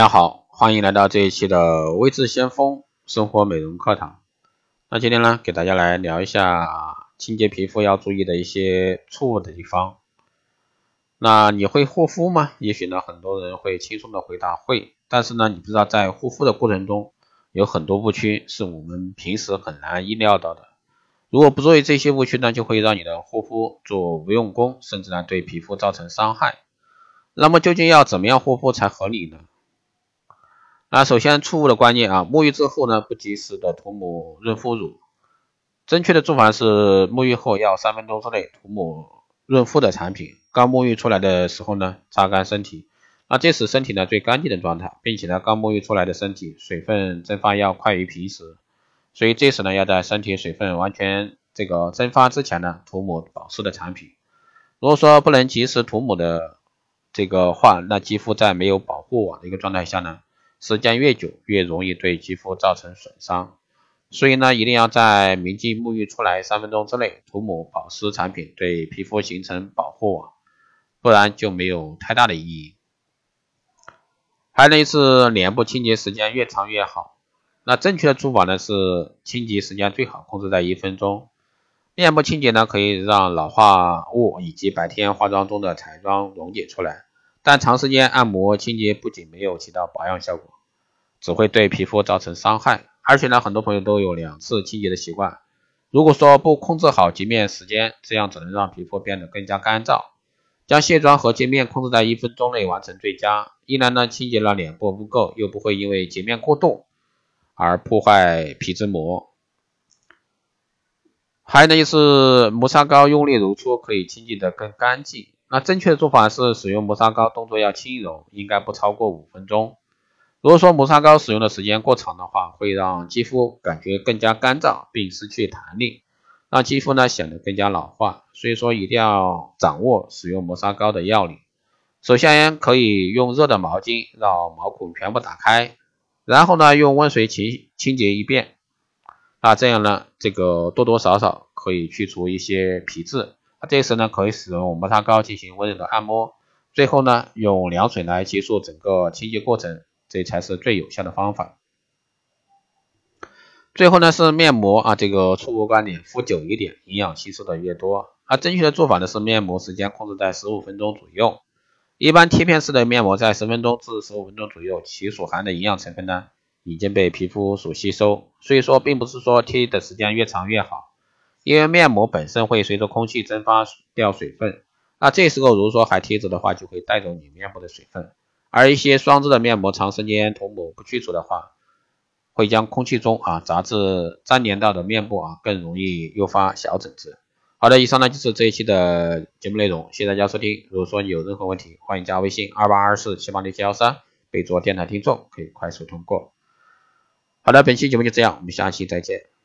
大家好，欢迎来到这一期的微智先锋生活美容课堂。那今天呢，给大家来聊一下清洁皮肤要注意的一些错误的地方。那你会护肤吗？也许呢，很多人会轻松的回答会，但是呢，你不知道在护肤的过程中有很多误区是我们平时很难意料到的。如果不注意这些误区呢，就会让你的护肤做无用功，甚至呢对皮肤造成伤害。那么究竟要怎么样护肤才合理呢？那首先错误的观念啊，沐浴之后呢，不及时的涂抹润肤乳。正确的做法是，沐浴后要三分钟之内涂抹润肤的产品。刚沐浴出来的时候呢，擦干身体，那这时身体呢最干净的状态，并且呢，刚沐浴出来的身体水分蒸发要快于平时，所以这时呢，要在身体水分完全这个蒸发之前呢，涂抹保湿的产品。如果说不能及时涂抹的这个话，那肌肤在没有保护网的一个状态下呢？时间越久，越容易对肌肤造成损伤，所以呢，一定要在明镜沐浴出来三分钟之内涂抹保湿产品，对皮肤形成保护网，不然就没有太大的意义。还有呢是脸部清洁时间越长越好，那正确的做法呢是清洁时间最好控制在一分钟。面部清洁呢可以让老化物以及白天化妆中的彩妆溶解出来。但长时间按摩清洁不仅没有起到保养效果，只会对皮肤造成伤害。而且呢，很多朋友都有两次清洁的习惯。如果说不控制好洁面时间，这样只能让皮肤变得更加干燥。将卸妆和洁面控制在一分钟内完成最佳。一来呢，清洁了脸部污垢，又不会因为洁面过度而破坏皮脂膜。还有呢，就是磨砂膏用力揉搓可以清洁的更干净。那正确的做法是使用磨砂膏，动作要轻柔，应该不超过五分钟。如果说磨砂膏使用的时间过长的话，会让肌肤感觉更加干燥，并失去弹力，让肌肤呢显得更加老化。所以说一定要掌握使用磨砂膏的要领。首先可以用热的毛巾让毛孔全部打开，然后呢用温水清清洁一遍。那这样呢，这个多多少少可以去除一些皮质。那这时呢，可以使用磨砂膏进行温柔的按摩，最后呢，用凉水来结束整个清洁过程，这才是最有效的方法。最后呢是面膜啊，这个错误观点，敷久一点，营养吸收的越多。而正确的做法呢是面膜时间控制在十五分钟左右，一般贴片式的面膜在十分钟至十五分钟左右，其所含的营养成分呢已经被皮肤所吸收，所以说并不是说贴的时间越长越好。因为面膜本身会随着空气蒸发掉水分，那这时候如果说还贴着的话，就会带走你面部的水分。而一些霜质的面膜长时间涂抹不去除的话，会将空气中啊杂质粘连到的面部啊更容易诱发小疹子。好的，以上呢就是这一期的节目内容，谢谢大家收听。如果说你有任何问题，欢迎加微信二八二四七八六七幺三，备注电台听众，可以快速通过。好的，本期节目就这样，我们下期再见。